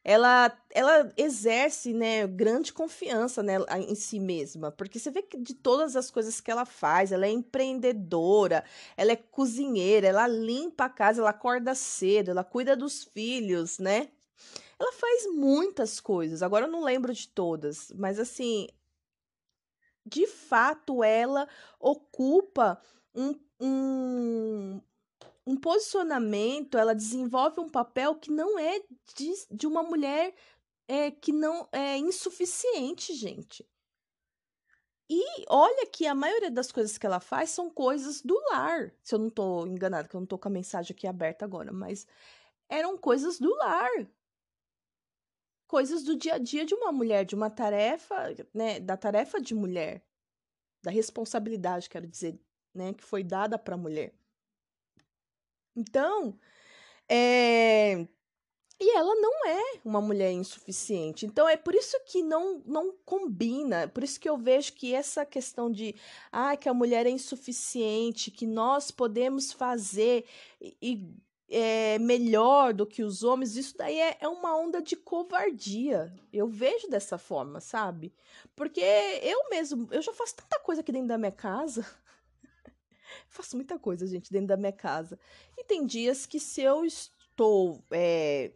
ela, ela exerce né, grande confiança né, em si mesma, porque você vê que de todas as coisas que ela faz, ela é empreendedora, ela é cozinheira, ela limpa a casa, ela acorda cedo, ela cuida dos filhos, né? Ela faz muitas coisas, agora eu não lembro de todas, mas assim, de fato ela ocupa um, um, um posicionamento, ela desenvolve um papel que não é de, de uma mulher é, que não é insuficiente, gente. E olha que a maioria das coisas que ela faz são coisas do lar. Se eu não tô enganada, que eu não tô com a mensagem aqui aberta agora, mas eram coisas do lar. Coisas do dia a dia de uma mulher, de uma tarefa, né, da tarefa de mulher, da responsabilidade, quero dizer, né, que foi dada para a mulher. Então, é... E ela não é uma mulher insuficiente. Então é por isso que não, não combina. Por isso que eu vejo que essa questão de ah, que a mulher é insuficiente, que nós podemos fazer e, é, melhor do que os homens, isso daí é, é uma onda de covardia. Eu vejo dessa forma, sabe? Porque eu mesmo, eu já faço tanta coisa aqui dentro da minha casa faço muita coisa, gente, dentro da minha casa. E tem dias que se eu estou é,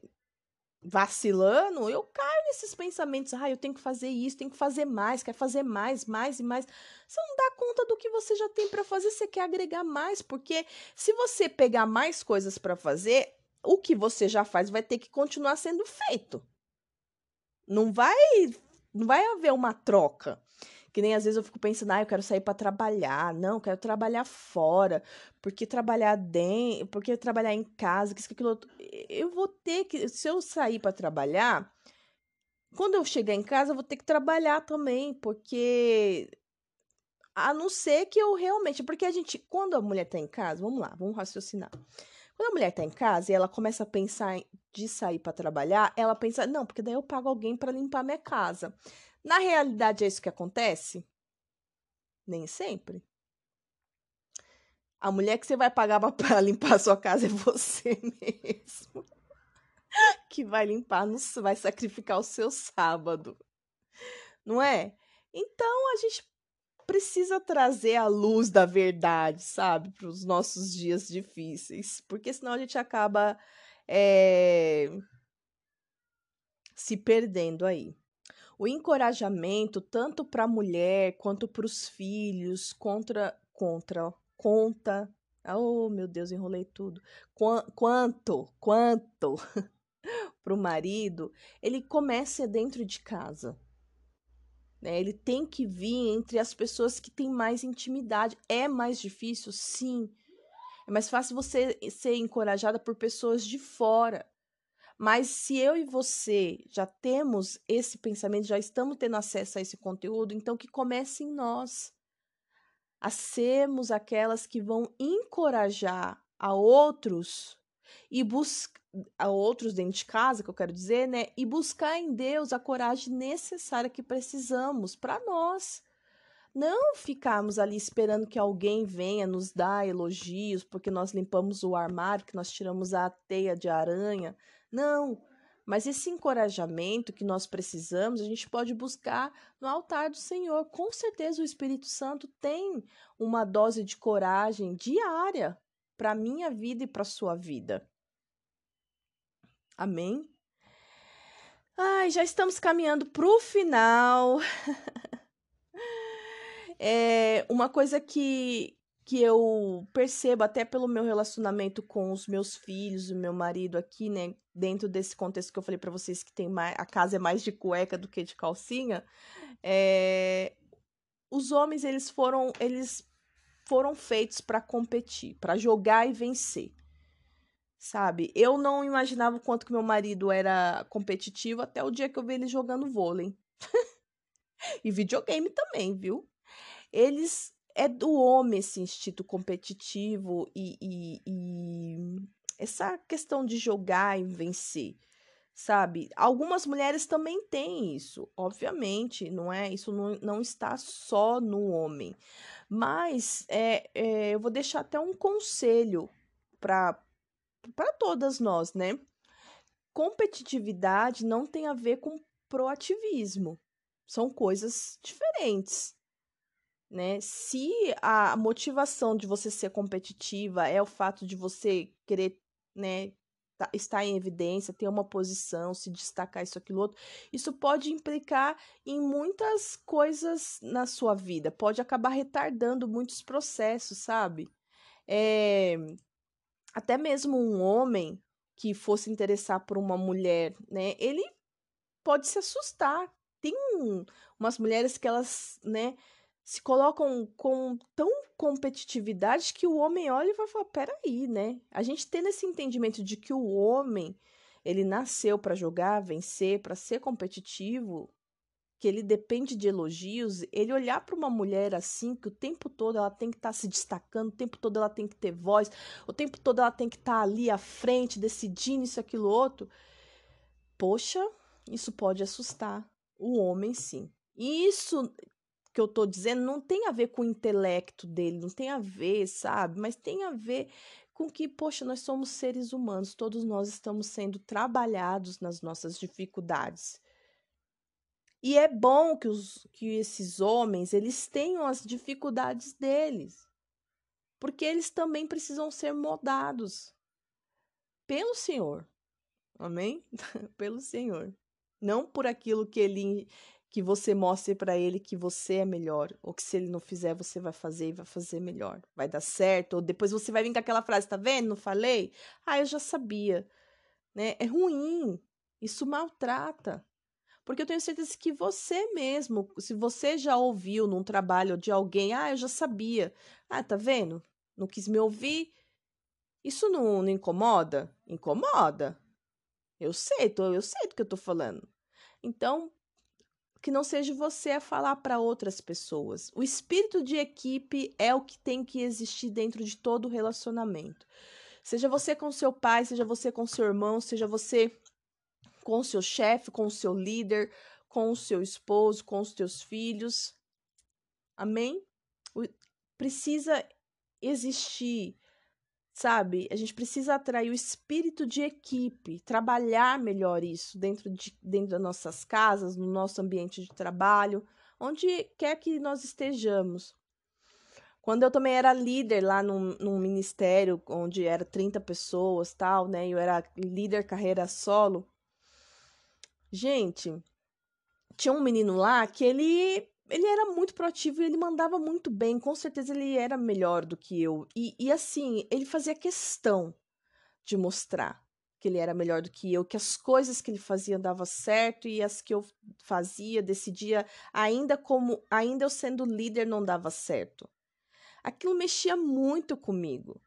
vacilando, eu caio nesses pensamentos. Ah, eu tenho que fazer isso, tenho que fazer mais, quer fazer mais, mais e mais. Você não dá conta do que você já tem para fazer, você quer agregar mais, porque se você pegar mais coisas para fazer, o que você já faz vai ter que continuar sendo feito. Não vai, não vai haver uma troca. Que nem às vezes eu fico pensando, ah, eu quero sair para trabalhar. Não, eu quero trabalhar fora. Porque trabalhar dentro, porque trabalhar em casa, que isso, que. Eu vou ter que, se eu sair para trabalhar, quando eu chegar em casa, eu vou ter que trabalhar também, porque a não ser que eu realmente, porque a gente, quando a mulher tá em casa, vamos lá, vamos raciocinar. Quando a mulher tá em casa e ela começa a pensar de sair para trabalhar, ela pensa, não, porque daí eu pago alguém para limpar minha casa. Na realidade, é isso que acontece? Nem sempre. A mulher que você vai pagar para [LAUGHS] limpar a sua casa é você [LAUGHS] mesmo. Que vai limpar, no, vai sacrificar o seu sábado. Não é? Então a gente precisa trazer a luz da verdade, sabe, para os nossos dias difíceis, porque senão a gente acaba é, se perdendo aí o encorajamento tanto para a mulher quanto para os filhos contra contra conta. Oh meu Deus enrolei tudo. Quanto quanto [LAUGHS] para o marido ele começa dentro de casa né? ele tem que vir entre as pessoas que têm mais intimidade. É mais difícil? Sim. É mais fácil você ser encorajada por pessoas de fora mas se eu e você já temos esse pensamento, já estamos tendo acesso a esse conteúdo, então que comece em nós a sermos aquelas que vão encorajar a outros e buscar a outros dentro de casa, que eu quero dizer, né? E buscar em Deus a coragem necessária que precisamos para nós. Não ficarmos ali esperando que alguém venha nos dar elogios porque nós limpamos o armário, que nós tiramos a teia de aranha, não, mas esse encorajamento que nós precisamos, a gente pode buscar no altar do Senhor. Com certeza o Espírito Santo tem uma dose de coragem diária para a minha vida e para a sua vida. Amém? Ai, já estamos caminhando para o final. [LAUGHS] é uma coisa que, que eu percebo até pelo meu relacionamento com os meus filhos, o meu marido aqui, né, dentro desse contexto que eu falei para vocês que tem mais, a casa é mais de cueca do que de calcinha, é, os homens eles foram eles foram feitos para competir, para jogar e vencer. Sabe? Eu não imaginava o quanto que meu marido era competitivo até o dia que eu vi ele jogando vôlei. [LAUGHS] e videogame também, viu? Eles é do homem esse instinto competitivo e, e, e essa questão de jogar e vencer, sabe? Algumas mulheres também têm isso, obviamente, não é? Isso não, não está só no homem. Mas é, é eu vou deixar até um conselho para todas nós, né? Competitividade não tem a ver com proativismo. São coisas diferentes né? Se a motivação de você ser competitiva é o fato de você querer, né, tá, estar em evidência, ter uma posição, se destacar isso aquilo outro, isso pode implicar em muitas coisas na sua vida, pode acabar retardando muitos processos, sabe? É, até mesmo um homem que fosse interessar por uma mulher, né, ele pode se assustar. Tem um, umas mulheres que elas, né, se colocam com tão competitividade que o homem olha e vai falar: peraí, né? A gente tendo esse entendimento de que o homem ele nasceu para jogar, vencer, para ser competitivo, que ele depende de elogios, ele olhar para uma mulher assim, que o tempo todo ela tem que estar tá se destacando, o tempo todo ela tem que ter voz, o tempo todo ela tem que estar tá ali à frente, decidindo isso, aquilo, outro. Poxa, isso pode assustar o homem, sim. E isso que eu tô dizendo não tem a ver com o intelecto dele, não tem a ver, sabe? Mas tem a ver com que, poxa, nós somos seres humanos, todos nós estamos sendo trabalhados nas nossas dificuldades. E é bom que, os, que esses homens, eles tenham as dificuldades deles. Porque eles também precisam ser moldados pelo Senhor. Amém? [LAUGHS] Pelo Senhor. Não por aquilo que ele que você mostre para ele que você é melhor, ou que se ele não fizer, você vai fazer e vai fazer melhor. Vai dar certo, ou depois você vai vir com aquela frase, tá vendo? Não falei? Ah, eu já sabia. Né? É ruim. Isso maltrata. Porque eu tenho certeza que você mesmo, se você já ouviu num trabalho de alguém, ah, eu já sabia. Ah, tá vendo? Não quis me ouvir. Isso não, não incomoda? Incomoda. Eu sei, tô, eu sei do que eu tô falando. Então, que não seja você a falar para outras pessoas. O espírito de equipe é o que tem que existir dentro de todo relacionamento. Seja você com seu pai, seja você com seu irmão, seja você com seu chefe, com seu líder, com seu esposo, com os teus filhos. Amém? Precisa existir sabe? A gente precisa atrair o espírito de equipe, trabalhar melhor isso dentro, de, dentro das nossas casas, no nosso ambiente de trabalho, onde quer que nós estejamos. Quando eu também era líder lá num, num ministério onde era 30 pessoas, tal, né? Eu era líder carreira solo. Gente, tinha um menino lá que ele ele era muito proativo e ele mandava muito bem. Com certeza ele era melhor do que eu. E, e assim, ele fazia questão de mostrar que ele era melhor do que eu, que as coisas que ele fazia davam certo e as que eu fazia, decidia, ainda como, ainda eu sendo líder não dava certo. Aquilo mexia muito comigo.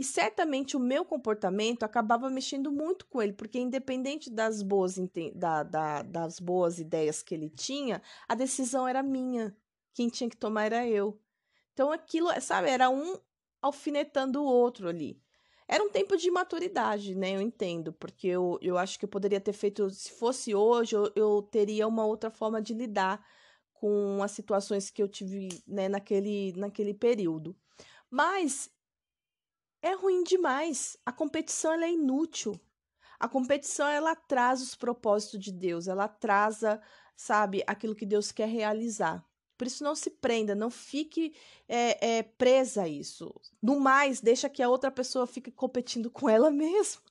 E certamente o meu comportamento acabava mexendo muito com ele, porque independente das boas, da, da, das boas ideias que ele tinha, a decisão era minha. Quem tinha que tomar era eu. Então aquilo, sabe, era um alfinetando o outro ali. Era um tempo de maturidade, né? Eu entendo, porque eu, eu acho que eu poderia ter feito, se fosse hoje, eu, eu teria uma outra forma de lidar com as situações que eu tive né, naquele, naquele período. Mas é ruim demais. A competição é inútil. A competição ela traz os propósitos de Deus, ela atrasa, sabe, aquilo que Deus quer realizar. Por isso não se prenda, não fique é, é, presa a isso. No mais, deixa que a outra pessoa fique competindo com ela [LAUGHS] mesma.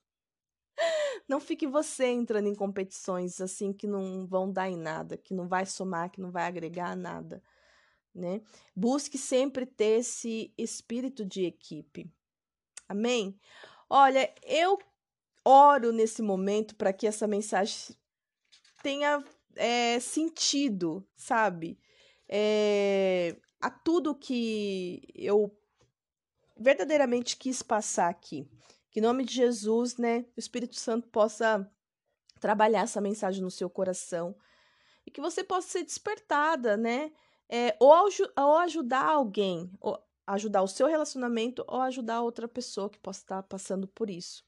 Não fique você entrando em competições assim que não vão dar em nada, que não vai somar, que não vai agregar nada, né? Busque sempre ter esse espírito de equipe. Amém? Olha, eu oro nesse momento para que essa mensagem tenha é, sentido, sabe? É, a tudo que eu verdadeiramente quis passar aqui. Que em nome de Jesus, né, o Espírito Santo possa trabalhar essa mensagem no seu coração e que você possa ser despertada, né? É, ou, ou ajudar alguém, ou ajudar o seu relacionamento ou ajudar outra pessoa que possa estar passando por isso.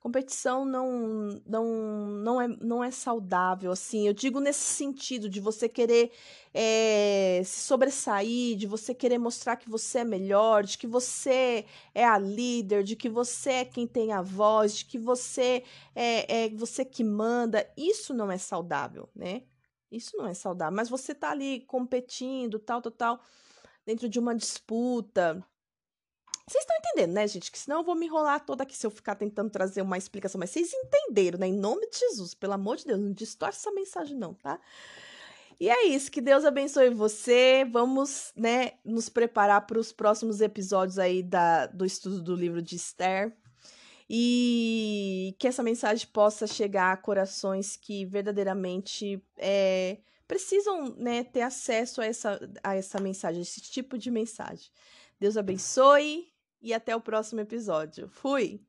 Competição não, não, não, é, não é saudável, assim. Eu digo nesse sentido de você querer é, se sobressair, de você querer mostrar que você é melhor, de que você é a líder, de que você é quem tem a voz, de que você é, é você que manda. Isso não é saudável, né? Isso não é saudável. Mas você tá ali competindo, tal, tal, tal dentro de uma disputa. Vocês estão entendendo, né, gente? Que senão eu vou me enrolar toda aqui se eu ficar tentando trazer uma explicação. Mas vocês entenderam, né? Em nome de Jesus, pelo amor de Deus, não distorce essa mensagem, não, tá? E é isso, que Deus abençoe você. Vamos, né, nos preparar para os próximos episódios aí da, do estudo do livro de Esther. E que essa mensagem possa chegar a corações que verdadeiramente é, precisam né, ter acesso a essa, a essa mensagem, esse tipo de mensagem. Deus abençoe e até o próximo episódio. Fui!